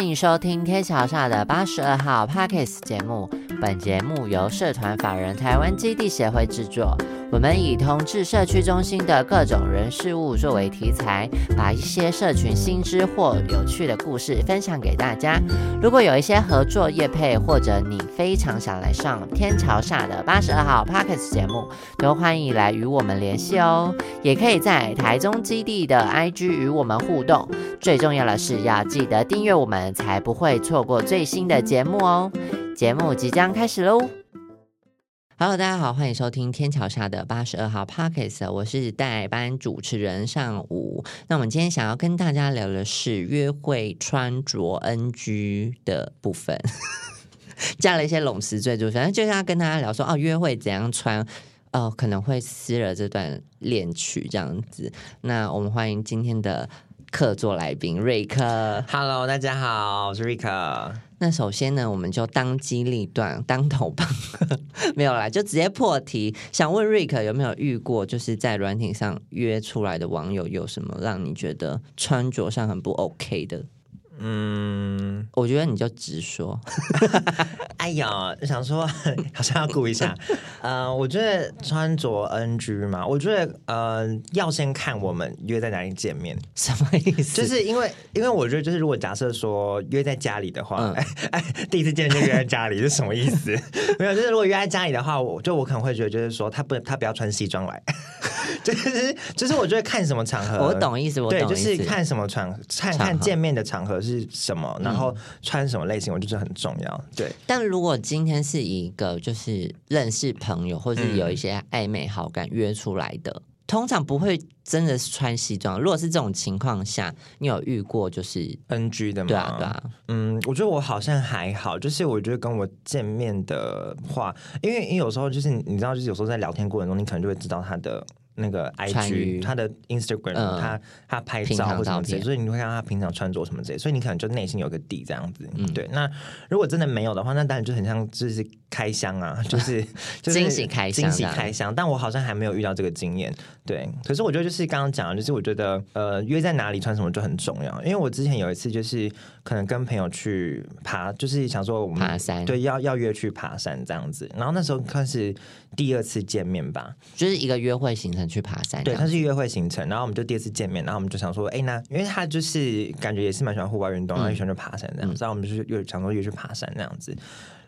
欢迎收听天桥下的八十二号 Parkes 节目。本节目由社团法人台湾基地协会制作。我们以同志社区中心的各种人事物作为题材，把一些社群新知或有趣的故事分享给大家。如果有一些合作业配，或者你非常想来上天桥下的八十二号 Parkes 节目，都欢迎来与我们联系哦。也可以在台中基地的 IG 与我们互动。最重要的是要记得订阅我们，才不会错过最新的节目哦。节目即将开始喽！Hello，大家好，欢迎收听天桥下的八十二号 Pockets，我是代班主持人上午。那我们今天想要跟大家聊的是约会穿着 NG 的部分，加了一些拢词赘字，反正就是要跟大家聊说哦，约会怎样穿哦，可能会撕了这段恋曲这样子。那我们欢迎今天的客座来宾瑞克。Hello，大家好，我是 Rick。那首先呢，我们就当机立断，当头棒喝，没有啦，就直接破题。想问瑞克有没有遇过，就是在软体上约出来的网友有什么让你觉得穿着上很不 OK 的？嗯，我觉得你就直说。哎呀，想说 好像要顾一下。呃，我觉得穿着 NG 嘛，我觉得呃要先看我们约在哪里见面，什么意思？就是因为因为我觉得就是如果假设说约在家里的话，嗯哎哎，第一次见面就约在家里是什么意思？没有，就是如果约在家里的话，我就我可能会觉得就是说他不他不要穿西装来，就是就是我觉得看什么场合，我懂意思，我对，就懂意思。是看什么场，合看见面的场合是什么，然后穿什么类型，我觉得很重要。对，但如果今天是一个就是认识朋友，或是有一些暧昧好感约出来的，通常不会真的是穿西装。如果是这种情况下，你有遇过就是？NG 的吗，对啊，对啊，嗯，我觉得我好像还好，就是我觉得跟我见面的话，因为因为有时候就是你知道，就是有时候在聊天过程中，你可能就会知道他的。那个 IG，他的 Instagram，、嗯他他拍照或什么之类，所以你会看到他平常穿着什么之类，所以你可能就内心有个底这样子。嗯。对，那如果真的没有的话，那当然就很像就是开箱啊，就是 就是惊喜开箱惊喜开箱。但我好像还没有遇到这个经验。对，可是我觉得就是刚刚讲的，就是我觉得呃约在哪里穿什么就很重要，因为我之前有一次就是可能跟朋友去爬，就是想说我们爬山对，要要约去爬山这样子。然后那时候开始第二次见面吧，就是一个约会行程去爬山这对，样。它是约会行程，然后我们就第二次见面，然后我们就想说，哎，那因为他就是感觉也是蛮喜欢户外运动，然后也喜欢去爬山这样子，然后我们就是又想说约去爬山这样子，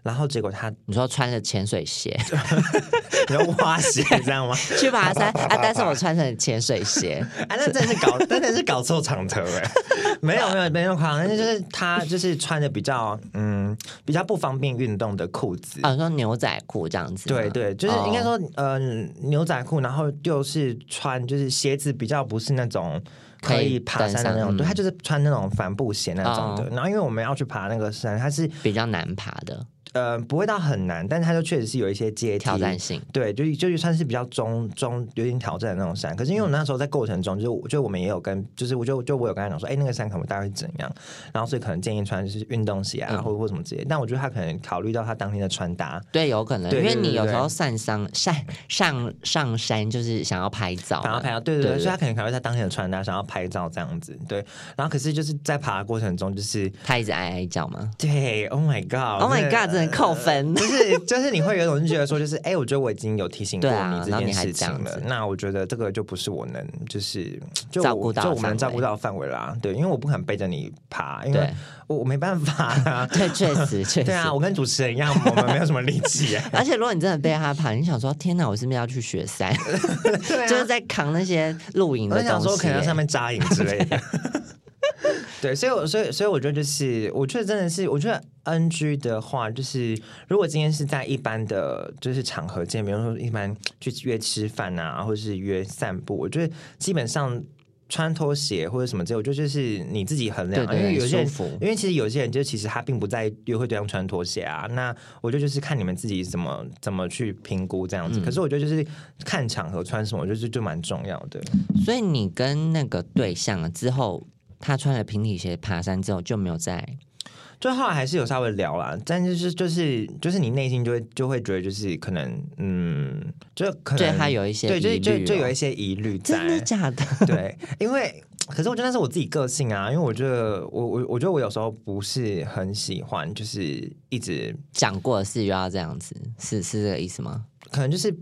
然后结果他你说穿着潜水鞋 你要挖鞋这样吗？去爬山啊？但是我穿成潜水鞋，啊，那真是搞，真的是搞错场合哎！没有没有没有夸张，但是就是他就是穿的比较嗯比较不方便运动的裤子。啊，说牛仔裤这样子。对对，就是哦应该说，呃，牛仔裤，然后就是穿，就是鞋子比较不是那种可以爬山的那种，对，他就是穿那种帆布鞋那种的。哦然后因为我们要去爬那个山，它是比较难爬的呃不会到很难，但是它就确实是有一些阶梯挑战性。对，就就算是比较中中有点挑战的那种山，可是因为我那时候在过程中，就就我们也有跟，就是我就就我有跟他讲说，哎、那个山可能大概会怎样，然后所以可能建议穿就是运动鞋啊，嗯或或什么之类。但我觉得他可能考虑到他当天的穿搭，对，有可能，因为你有时候上山上上上山就是想要拍照，想要拍照，对对对，对所以他可能考虑他当天的穿搭，想要拍照这样子，对。然后可是就是在爬的过程中，就是他一直哀哀叫吗对，Oh my God，？Oh my god，真的扣分。就是就是你会有一种就觉得说，就是 哎、我觉得我已经有提醒过你这件事情。了那我觉得这个就不是我能就是就照顾到就我们能照顾到的范围啦。对，因为我不可能背着你爬，因为我我没办法啊。对，确实 确实。对啊，我跟主持人一样，我们没有什么力气啊。而且如果你真的被他爬，你想说天哪，我是不是要去雪山？就是在扛那些露营我的东西我。想说，可能在上面扎营之类的。对，所以我，所以，所以我觉得就是，我觉得真的是，我觉得 NG 的话，就是如果今天是在一般的就是场合见，比如说一般去约吃饭啊，或者是约散步，我觉得基本上穿拖鞋或者什么之类，我觉得就是你自己衡量啊，对对因为有些人因为其实有些人就其实他并不在约会对象穿拖鞋啊，那我觉得就是看你们自己怎么怎么去评估这样子。嗯可是我觉得就是看场合穿什么，我觉得就蛮重要的。所以你跟那个对象之后，他穿了平底鞋爬山之后就没有再就后来还是有稍微聊啦，但就是就是就是你内心就会就会觉得就是可能嗯，就可能对他有一些对，就就就有一些疑虑真的，假的？对，因为可是我觉得那是我自己个性啊，因为我觉得我我我觉得我有时候不是很喜欢，就是一直讲过的事又要这样子，是是这个意思吗？可能就是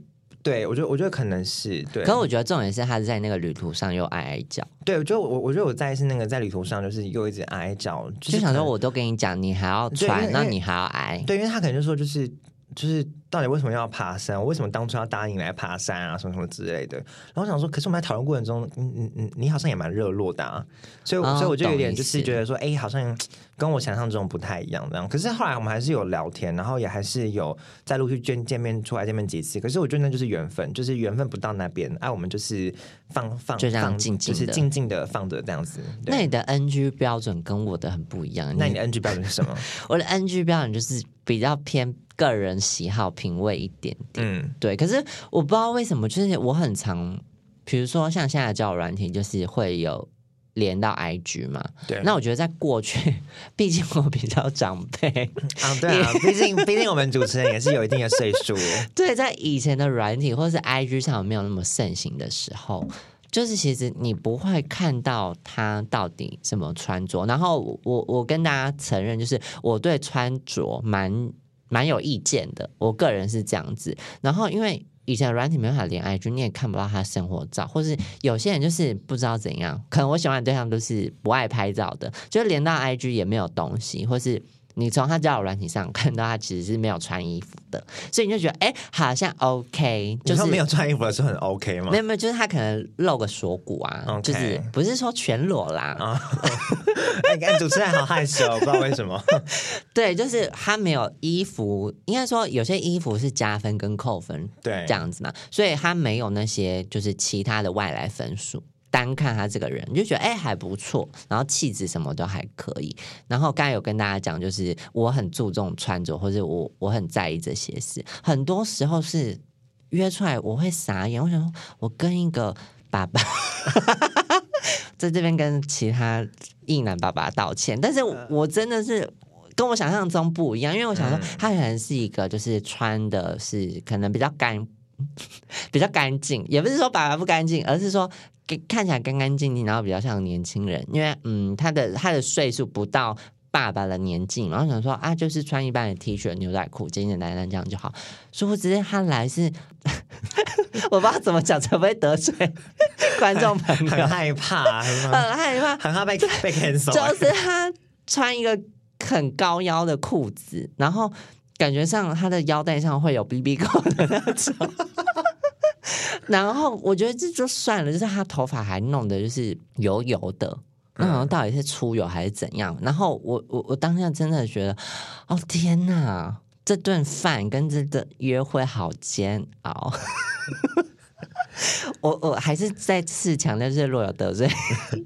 对我觉得我觉得可能是对，可我觉得重点是他在那个旅途上又挨挨叫，对我觉得我我觉得我在意是那个在旅途上就是又一直哀哀叫，就就是想说我都跟你讲，你还要对因传，那你还要挨，对，因为他可能就说就是就是到底为什么要爬山？我为什么当初要答应来爬山啊？什么什么之类的。然后我想说，可是我们在讨论过程中，嗯嗯嗯，你好像也蛮热络的啊，所以、哦所以我就有点就是觉得说，哎、好像跟我想象中不太一样这样。可是后来我们还是有聊天，然后也还是有在陆续见见面出来见面几次。可是我觉得那就是缘分，就是缘分不到那边，哎、我们就是放放就这样放就是静静的静静的放着这样子。那你的 NG 标准跟我的很不一样。那你的 NG 标准是什么？我的 NG 标准就是比较偏个人喜好品味一点点。嗯，对，可是我不知道为什么，就是我很常，比如说像现在的交友软体，就是会有连到 IG 嘛。对。那我觉得在过去，毕竟我比较长辈，啊，对啊，毕竟 毕竟我们主持人也是有一定的岁数。对，在以前的软体或是 IG 上没有那么盛行的时候，就是其实你不会看到他到底什么穿着。然后我我跟大家承认，就是我对穿着蛮蛮有意见的，我个人是这样子。然后因为以前软体没办法连 IG，你也看不到他生活照，或是有些人就是不知道怎样，可能我喜欢的对象都是不爱拍照的，就连到 IG 也没有东西，或是。你从他交友软体上看到他其实是没有穿衣服的，所以你就觉得哎、好像 OK，就就是是没有穿衣服的时候很 OK 吗没？有没有，就是他可能露个锁骨啊就是不是说全裸啦，啊，哎，看主持人好害羞，不知道为什么。对，就是他没有衣服，应该说有些衣服是加分跟扣分对，这样子嘛，所以他没有那些就是其他的外来分数。单看他这个人，你就觉得哎、还不错，然后气质什么都还可以。然后刚才有跟大家讲，就是我很注重穿着，或者我我很在意这些事。很多时候是约出来我会傻眼，我想说我跟一个爸爸 在这边跟其他异男爸爸道歉，但是我真的是。跟我想象中不一样，因为我想说嗯他可能是一个，就是穿的是可能比较干，比较干净，也不是说爸爸不干净，而是说给看起来干干净净，然后比较像年轻人，因为嗯，他的他的岁数不到爸爸的年纪，然后想说啊，就是穿一般的 T 恤、牛仔裤，简简单单这样就好。殊不知他来是，我不知道怎么讲才不会得罪 观众朋友很，害怕，很 很害怕，很怕被被 cancel。就是他穿一个很高腰的裤子，然后感觉上他的腰带上会有 BB 扣的那种。然后我觉得这就算了，就是他头发还弄的就是油油的，那好像到底是出油还是怎样？然后我我我当下真的觉得，哦天哪！这顿饭跟这个约会好煎熬，我我还是再次强调，就是若有得罪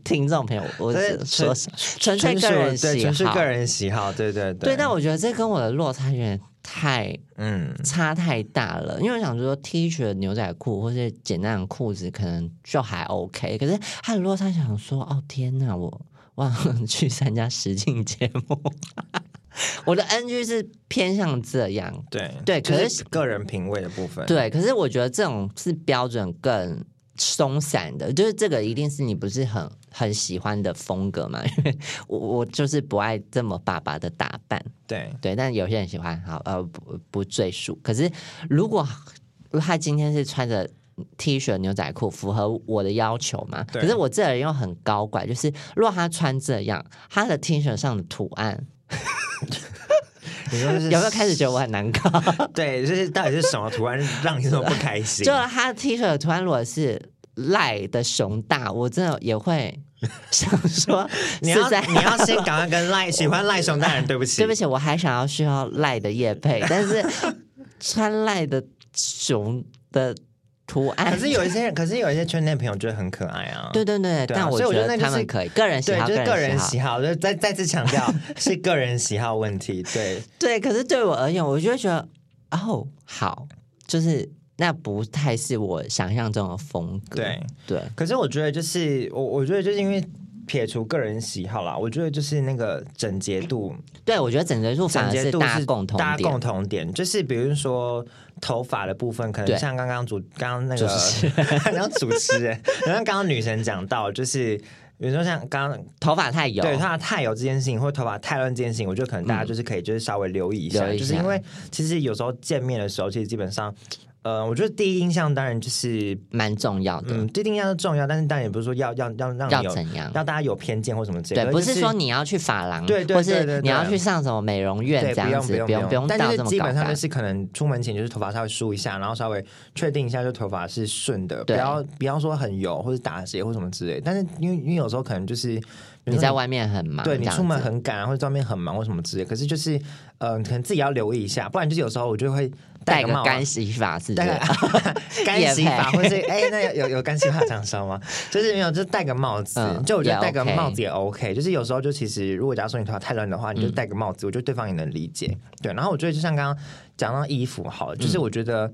听众朋友，我这是说纯纯粹个人，喜好，纯是个人喜好，对对对，但我觉得这跟我的落差有点太嗯，差太大了，因为我想说 T 恤、牛仔裤或是简单的裤子可能就还 OK，可是他如果他想说，哦天哪，我忘了 去参加实境节目，我的 NG 是偏向这样，对对就可是个人品味的部分。对，可是我觉得这种是标准更松散的，就是这个一定是你不是很很喜欢的风格嘛，因为我我就是不爱这么爸爸的打扮，对对，但有些人喜欢，好呃不不赘述。可是如果他今天是穿着 T 恤牛仔裤，符合我的要求嘛？可是我这人又很高怪，就是如果他穿这样，他的 T 恤上的图案 你说是 有没有开始觉得我很难搞？对，就是到底是什么图案让你这么不开心？就他的 T 恤的图案如果是赖的熊大，我真的也会想说 你要在你要先赶快跟赖喜欢赖熊大人对不起，对不起，我还想要需要赖的叶配，但是穿赖的熊的图案，可是有一些人，可是有一些圈内朋友觉得很可爱啊。对对对，对啊但我所以我觉觉得他们可以个人喜对，好，就是个人。喜好，就是再再次强调是个人喜好问题。对，对，可是对我而言，我就会觉得哦，好，就是那不太是我想象中的风格。对对，可是我觉得就是我，我觉得就是因为撇除个人喜好啦，我觉得就是那个整洁度，对我觉得整洁度反整洁度而是大家共同点大家共。同点，就是比如说头发的部分，可能像刚刚主刚刚那个主持 刚刚主持人，然后刚刚女神讲到，就是比如说像刚刚头发太油，对头发太油这件事情，或者头发太乱这件事情，我觉得可能大家就是可以就是稍微留意一下，留意一下就是因为其实有时候见面的时候，其实基本上。呃，我觉得第一印象当然就是蛮重要的。嗯，第一印象是重要，但是当然也不是说要要要让你要有怎样让大家有偏见或什么之类对，的，不是说你要去发廊，对对或对你要去上什么美容院对，这样子，不用不用不用但是。基本上就是可能出门前就是头发稍微梳一下，然后稍微确定一下，就头发是顺的，不要不要说很油或者打结或什么之类。但是因为因为有时候可能就是你在外面很忙，对你出门很赶啊，或者在外面很忙或什么之类，可是就是呃，可能自己要留意一下，不然就是有时候我就会戴个干洗发戴是个？干洗发，或是哎、那有有有干洗发厂商吗？就是没有，就是戴个帽子。嗯就我觉得戴个帽子也 OK。就是有时候就其实，如果假如说你头发太乱的话，你就戴个帽子，我觉得对方也能理解。对，然后我觉得就像刚刚讲到衣服好就是我觉得。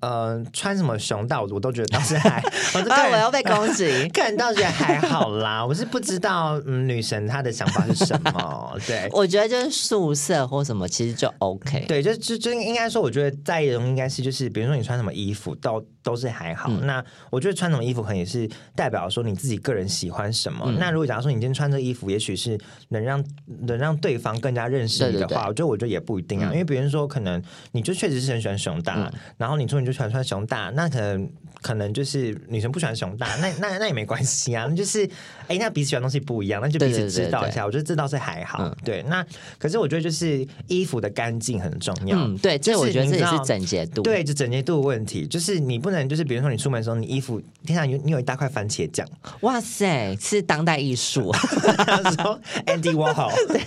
呃，穿什么熊大，我我都觉得倒是还，我是个啊，我要被攻击。个人倒觉得还好啦。我是不知道，嗯，女神她的想法是什么？对，我觉得就是宿舍或什么，其实就 OK。对，就就就应该说，我觉得在意的东西应该是就是，比如说你穿什么衣服，都都是还好。嗯那我觉得穿什么衣服可能也是代表说你自己个人喜欢什么。嗯那如果假如说你今天穿这个衣服，也许是能让能让对方更加认识你的话，对对对我觉得我觉得也不一定啊。嗯因为别人说可能你就确实是很喜欢熊大，嗯然后你说你就喜欢穿熊大，那可能可能就是女生不喜欢熊大，那那那也没关系啊。那 就是哎，那彼此喜欢的东西不一样，那就彼此知道一下。我觉得这倒是还好。嗯对，那可是我觉得就是衣服的干净很重要。嗯，对，这就是我觉得这也是整洁度。对，就整洁度的问题，就是你不能就是比如说你出门的时候，你衣服天上有你有一大块番茄酱，哇塞，是当代艺术。说 Andy Warhol，对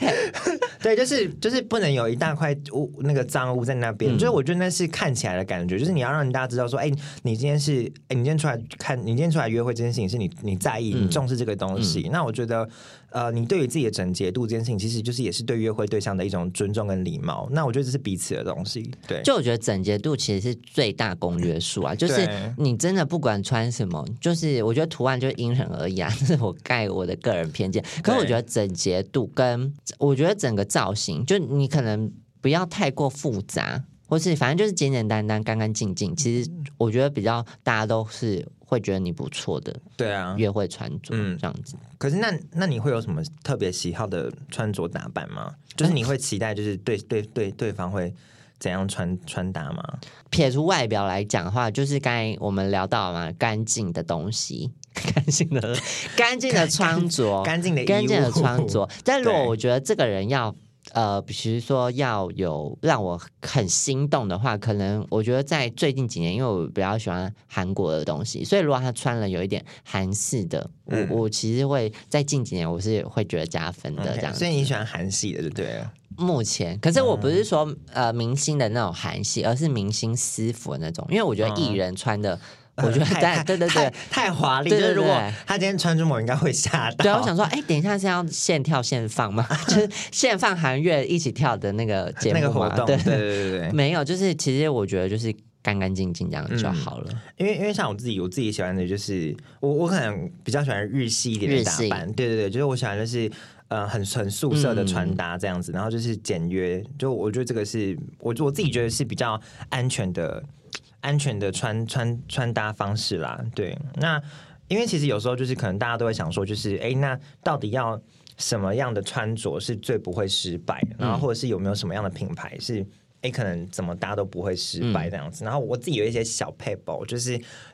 对，就是就是不能有一大块污那个脏污在那边，嗯。就是我觉得那是看起来的感觉，就是你要让大家知道说，哎，你今天是哎，你今天出来看，你今天出来约会这件事情是你你在意、你嗯。重视这个东西，那我觉得呃，你对于自己的整洁度这件事情，其实就是也是对约会对象的一种尊重跟礼貌，那我觉得这是彼此的东西，对，就我觉得整洁度其实是最大公约数啊，就是你真的不管穿什么，就是我觉得图案就是因人而异啊，这是我盖我的个人偏见。可是我觉得整洁度跟我觉得整个造型，就你可能不要太过复杂，或是反正就是简简单单、干干净净。其实我觉得比较大家都是会觉得你不错的对啊，约会穿着嗯这样子。可是那那你会有什么特别喜好的穿着打扮吗？就是你会期待就是对对对对方会怎样穿穿搭吗？撇除外表来讲的话，就是刚才我们聊到嘛，干净的东西，干净的、干净的穿着，干净的干净的穿着。但如果我觉得这个人要呃，比如说要有让我很心动的话，可能我觉得在最近几年，因为我比较喜欢韩国的东西，所以如果他穿了有一点韩式的，嗯我我其实会在近几年我是会觉得加分的这样。所以你喜欢韩系的，对不对了？目前，可是我不嗯是说、呃明星的那种韩系，而是明星私服的那种，因为我觉得艺人穿的，我觉得太对对对。太华丽，就是如果他今天穿出门，我应该会吓到。对啊，我想说，哎，等一下是要现跳现放吗？就是现放韩乐一起跳的那个节目那个活动，对对对对对。没有，就是其实我觉得就是干干净净这样就嗯好了。因为因为像我自己，我自己喜欢的就是我我可能比较喜欢日系一点的打扮，对对对，就是我喜欢的是呃很很素色的穿搭这样子，然后就是简约，就我觉得这个是我我自己觉得是比较安全的安全的穿穿穿搭方式啦。对，那因为其实有时候就是可能大家都会想说，就是哎，那到底要什么样的穿着是最不会失败？然后或者是有没有什么样的品牌是？哎，可能怎么搭都不会失败这样子。然后我自己有一些小 paper，就是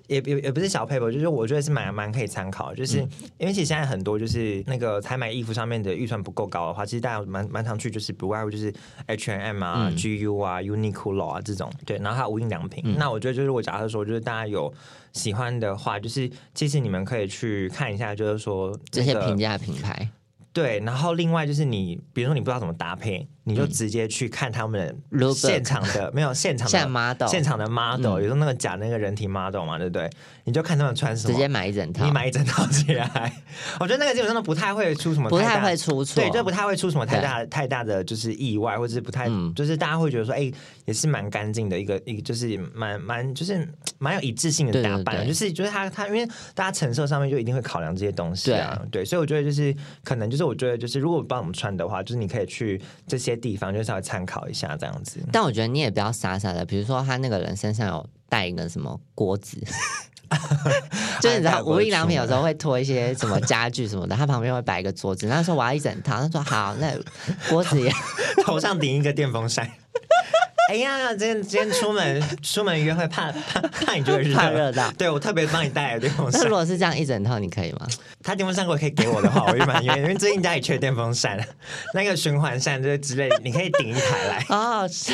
也也也不是小 paper，就是我觉得是蛮蛮可以参考。就是、因为其实现在很多就是那个采买衣服上面的预算不够高的话，其实大家蛮蛮常去就是不外乎就是 H and M 啊、嗯 GU 啊、Uniqlo 啊这种。对，然后还有无印良品。嗯那我觉得就是我假设说就是大家有喜欢的话，就是其实你们可以去看一下，就是说那个这些平价品牌，对，然后另外就是你，比如说你不知道怎么搭配，你就直接去看他们 Look 现场的没有现场的 model 现场的 model，、嗯。有时候那个假那个人体 model 嘛，对不对？你就看他们穿什么，直接买一整套。你，买一整套起来。我觉得那个基本上都不太会出什么不太会出错。对，就不太会出什么太大太大的就是意外，或者是不太、嗯。就是大家会觉得说，哎、也是蛮干净的一个一个，就是蛮蛮就是蛮有一致性的打扮，对就是就是他他因为大家承受上面就一定会考量这些东西啊，对，所以我觉得就是可能就是我觉得就是如果帮我们穿的话，就是你可以去这些地方就稍微参考一下这样子。但我觉得你也不要傻傻的，比如说他那个人身上有带一个什么锅子，就是你知道无印良品有时候会拖一些什么家具什么的，他旁边会摆一个桌子。那时候我要一整套，他说好，那锅子也头上顶一个电风扇。哎呀，今天今天出门 出门约会怕怕怕你就会怕热到，对我特别帮你带了电风扇。那如果是这样一整套，你可以吗？他电风扇如果可以给我的话，我就蛮愿意，因为最近家里缺电风扇，那个循环扇这之类，你可以顶一台来。哦，是。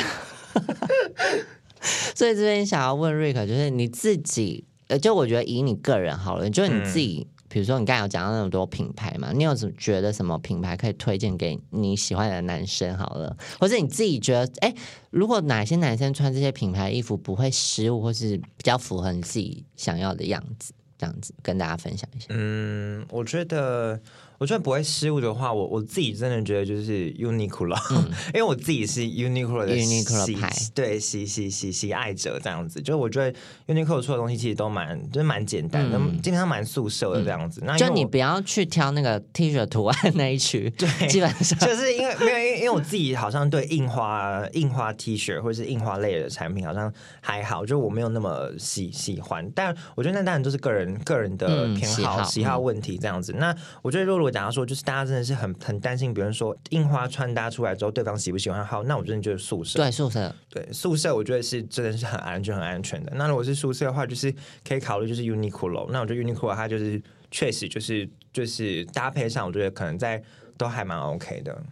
所以这边想要问瑞克，就是你自己，呃，就我觉得以你个人好了，就是你自己，比如说你刚才有讲到那么多品牌嘛，你有什么觉得什么品牌可以推荐给你喜欢的男生好了，或者你自己觉得，哎，如果哪些男生穿这些品牌衣服不会失误，或是比较符合你自己想要的样子，这样子跟大家分享一下。嗯，我觉得。我觉得不会失误的话，我我自己真的觉得就是 Uniqlo，因为我自己是 Uniqlo 的 Uniqlo 牌，对喜喜喜喜爱者这样子。就我觉得 Uniqlo 出的东西其实都蛮就是蛮简单的，基本上蛮素色的这样子。那就你不要去挑那个 T 恤图案 那一区，对，基本上就是因为没有因为因为我自己好像对印花印花 T 恤或者是印花类的产品好像还好，就我没有那么喜喜欢。但我觉得那当然都是个人个人的偏好喜好问题这样子。那我觉得如果假如说就是大家真的是很很担心，比如说印花穿搭出来之后，对方喜不喜欢？好，那我真的就是宿舍。对宿舍，对宿舍，我觉得是真的是很安全、很安全的。那如果是宿舍的话，就是可以考虑就是 Uniqlo。那我觉得 Uniqlo 它就是确实就是就是搭配上，我觉得可能在都还蛮 OK 的。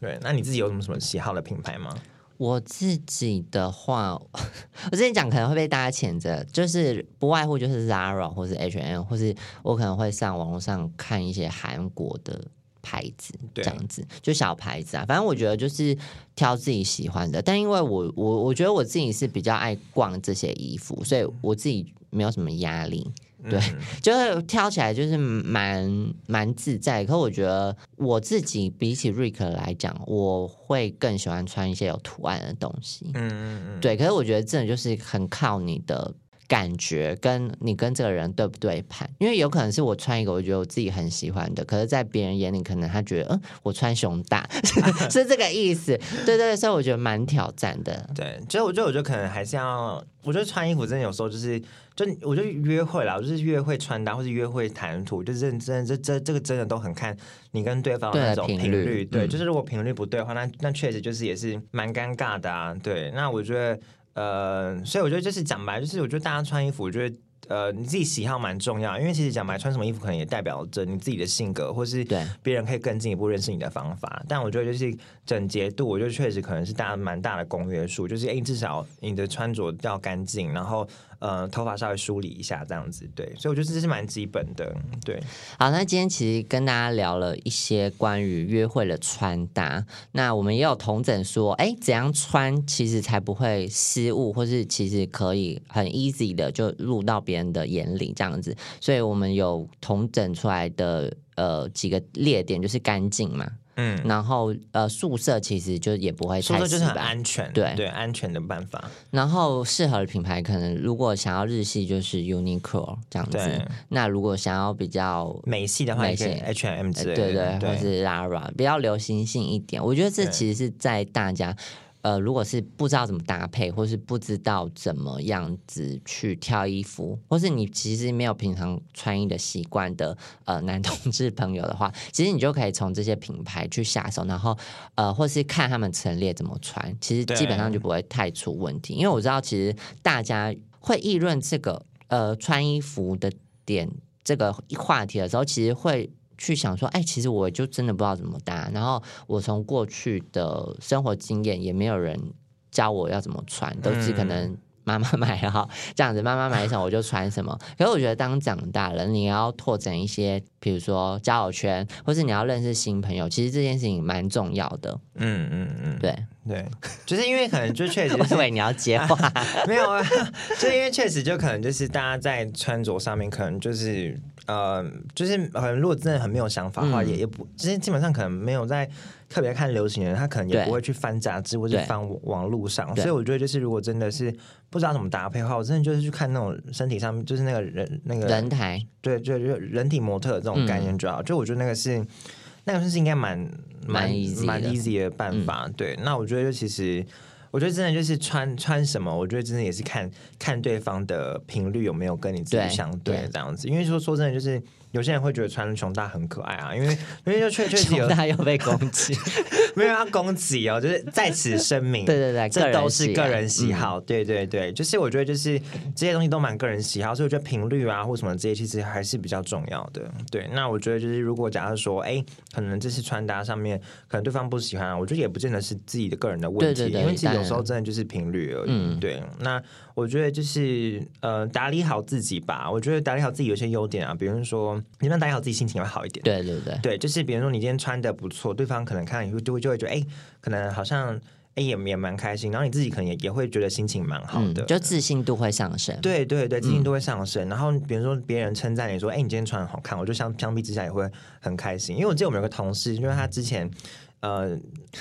对，那你自己有什么什么喜好的品牌吗？我自己的话，我之前讲可能会被大家谴责，就是不外乎就是 Zara 或是 H&M，或是我可能会上网络上看一些韩国的牌子，这样子就小牌子啊。反正我觉得就是挑自己喜欢的，但因为我我我觉得我自己是比较爱逛这些衣服，所以我自己没有什么压力。对，就是挑起来就是蛮蛮自在。可我觉得我自己比起瑞克来讲，我会更喜欢穿一些有图案的东西。嗯嗯嗯。对，可是我觉得真的就是很靠你的感觉，跟你跟这个人对不对盘。因为有可能是我穿一个我觉得我自己很喜欢的，可是在别人眼里可能他觉得，嗯，我穿胸大，是这个意思。对对，所以我觉得蛮挑战的。对，所以我觉得，我觉得可能还是要，我觉得穿衣服真的有时候就是。就我觉得约会啦，就是约会穿搭或是约会谈吐，就认真这这这个真的都很看你跟对方的那种频率。对，就是如果频率不对的话，那那确实就是也是蛮尴尬的啊。对，那我觉得呃，所以我觉得就是讲白，就是我觉得大家穿衣服，我觉得。呃，你自己喜好蛮重要，因为其实讲白穿什么衣服，可能也代表着你自己的性格，或是对别人可以更进一步认识你的方法。但我觉得就是整洁度，我觉得确实可能是大家蛮大的公约数，就是哎，至少你的穿着要干净，然后呃，头发稍微梳理一下这样子。对，所以我觉得这是蛮基本的。对，好，那今天其实跟大家聊了一些关于约会的穿搭，那我们也有同整说，哎，怎样穿其实才不会失误，或是其实可以很 easy 的就入到别。别人的眼里这样子，所以我们有同整出来的呃几个列点，就是干净嘛，嗯，然后呃宿舍其实就也不会，宿舍就是很安全，对对，安全的办法。然后适合的品牌，可能如果想要日系，就是 Uniqlo 这样子。那如果想要比较美系的话，美系 H&M 之类，对对，或是 Lara 比较流行性一点。我觉得这其实是在大家。呃，如果是不知道怎么搭配，或是不知道怎么样子去挑衣服，或是你其实没有平常穿衣的习惯的呃男同志朋友的话，其实你就可以从这些品牌去下手，然后呃，或是看他们陈列怎么穿，其实基本上就不会太出问题。因为我知道，其实大家会议论这个呃穿衣服的点这个话题的时候，其实会。去想说，哎，其实我就真的不知道怎么搭。然后我从过去的生活经验，也没有人教我要怎么穿，都是可能妈妈买哈这样子，妈妈买什么我就穿什么。可是我觉得，当长大了，你要拓展一些，比如说交友圈，或是你要认识新朋友，其实这件事情蛮重要的。嗯嗯嗯，对对，就是因为可能就确实，因为你要接话，没有啊，就因为确实就可能就是大家在穿着上面，可能就是。呃，就是可能如果真的很没有想法的话，也也不，其实基本上可能没有在特别看流行的人，他可能也不会去翻杂志或者翻网络上。所以我觉得，就是如果真的是不知道怎么搭配的话，我真的就是去看那种身体上面，就是那个人那个人台，对，就就人体模特这种概念，主要就我觉得那个是那个是应该蛮蛮蛮 easy 的办法。对，那我觉得就其实。我觉得真的就是穿穿什么，我觉得真的也是看看对方的频率有没有跟你自己相对对这样子。因为说说真的，就是有些人会觉得穿熊大很可爱啊，因为因为就确确实有 熊大又被攻击，没有要攻击哦，就是在此声明，对对对个这都是个人喜好，对对对，就是我觉得就是这些东西都蛮个人喜好，所以我觉得频率啊或什么这些其实还是比较重要的。对，那我觉得就是如果假设说，哎，可能这次穿搭上面可能对方不喜欢啊，我觉得也不见得是自己的个人的问题，对对对因为其实有时候真的就是频率而已。嗯。对，那我觉得就是呃打理好自己吧，我觉得打理好自己有些优点啊，比如说你能打理好自己心情会好一点。对对对，对，就是比如说你今天穿的不错，对方可能看了以后就会就会觉得，哎、可能好像哎、也也蛮开心，然后你自己可能也也会觉得心情蛮好嗯的，，就自信度会上升。对对对，自信度会上升。然后比如说别人称赞你说，哎、你今天穿的好看，我就相相比之下也会很开心，因为我记得我们有个同事，因为他之前。呃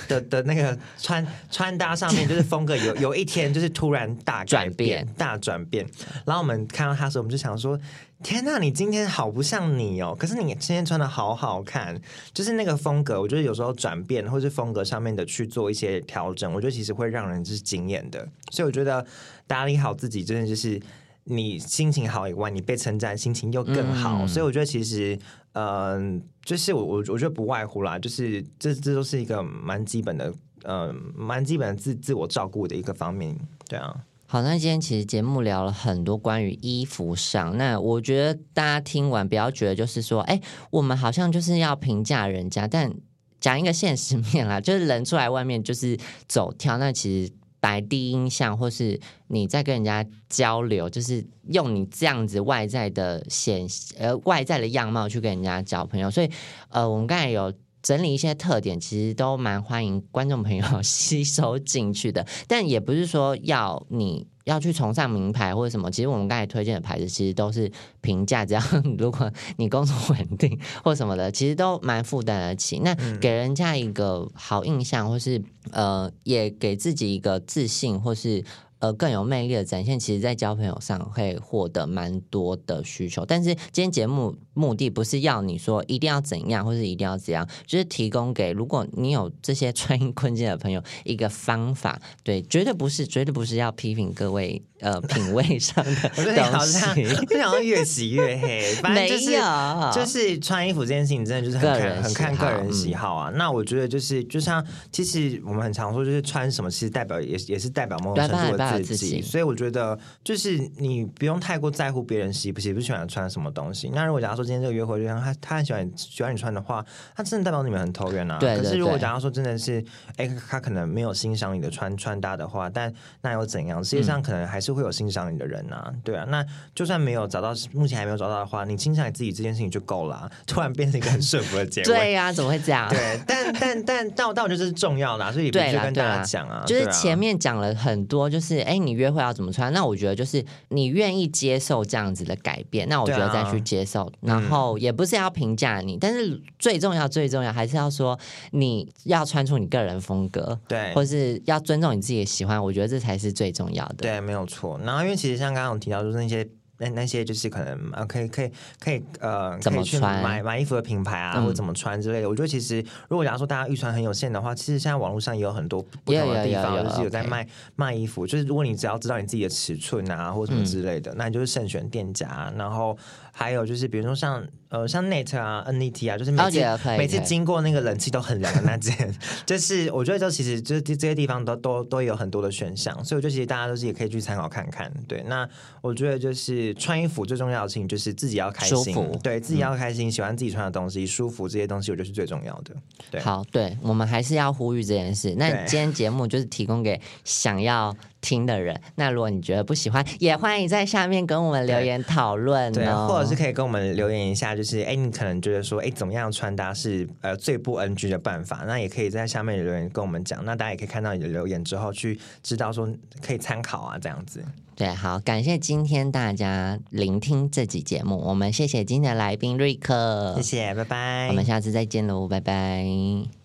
的的那个穿穿搭上面就是风格有有一天就是突然大转变大转变，然后我们看到他的时候，我们就想说：天呐，你今天好不像你哦！可是你今天穿的好好看，就是那个风格，我觉得有时候转变或是风格上面的去做一些调整，我觉得其实会让人就是惊艳的。所以我觉得打理好自己，真的就是你心情好以外，你被称赞，心情又更好。嗯所以我觉得其实，嗯、就是我我我觉得不外乎啦，就是这这都是一个蛮基本的，呃，蛮基本的自自我照顾的一个方面，对啊。好，那今天其实节目聊了很多关于衣服上，那我觉得大家听完不要觉得就是说，哎，我们好像就是要评价人家，但讲一个现实面啦，就是人出来外面就是走跳，那其实。摆第一印象，或是你在跟人家交流，就是用你这样子外在的显呃外在的样貌去跟人家交朋友，所以呃，我们刚才有整理一些特点，其实都蛮欢迎观众朋友 吸收进去的。但也不是说要你要去崇尚名牌或者什么，其实我们刚才推荐的牌子其实都是平价，只要 如果你工作稳定 或什么的，其实都蛮负担得起。那给人家一个好印象，或是呃，也给自己一个自信，或是。呃，更有魅力的展现，其实在交朋友上会获得蛮多的需求。但是今天节目目的不是要你说一定要怎样，或是一定要怎样，就是提供给如果你有这些 穿衣困境的朋友一个方法。对，绝对不是，绝对不是要批评各位呃 品味上的东像，西，我想要越洗越黑，反正就是没有，就是穿衣服这件事情，真的就是很看个人很看个人喜好啊。那我觉得就是，就像其实我们很常说，就是穿什么，其实代表也也是代表某种程度自己。自己所以我觉得，就是你不用太过在乎别人喜不喜不喜欢穿什么东西。那如果假如说今天这个约会对象他他很喜欢喜欢你穿的话，他真的代表你们很投缘啊。对对可是如果假如说真的是，哎，他可能没有欣赏你的穿穿搭的话，但那又怎样？世界上可能还是会有欣赏你的人啊，对啊。那就算没有找到，目前还没有找到的话，你欣赏你自己这件事情就够了啊、突然变成一个很顺服的结尾。对呀、怎么会这样？对，但但但但但我觉得这是重要的、啊，所以也必对须跟大家讲啊。就是对啊前面讲了很多，就是哎，你约会要怎么穿？那我觉得就是你愿意接受这样子的改变，那我觉得再去接受。然后也不是要评价你，但是最重要最重要还是要说你要穿出你个人风格，对或是要尊重你自己的喜欢。我觉得这才是最重要的。对，没有错。然后因为其实像刚刚有提到，就是那些。那那些就是可能啊，可以可以可以呃，怎么可以去穿买买衣服的品牌啊，嗯或者怎么穿之类的。我觉得其实如果假如说大家预算很有限的话，其实现在网络上也有很多不同的地方，就是有在卖卖衣服。就是如果你只要知道你自己的尺寸啊，或什么嗯之类的，那你就是慎选店家。然后还有就是比如说像呃像 Net 啊、NET 啊，就是每次、每次经过那个冷气都很凉的那间，就是我觉得就其实就是这这些地方都都都有很多的选项，所以我觉得其实大家都是也可以去参考看看。对，那我觉得就是穿衣服最重要的事情就是自己要开心对自己要开心，喜欢自己穿的东西，舒服这些东西，我觉得是最重要的。对，好，对我们还是要呼吁这件事。那对今天节目就是提供给想要听的人。那如果你觉得不喜欢，也欢迎在下面跟我们留言讨论对，哦。或者是可以跟我们留言一下，就是哎，你可能觉得说，哎，怎么样穿搭是呃最不 NG 的办法？那也可以在下面留言跟我们讲。那大家也可以看到你的留言之后，去知道说可以参考啊，这样子。对，好，感谢今天大家聆听这集节目，我们谢谢今天的来宾瑞克，谢谢，拜拜。我们下次再见喽，拜拜。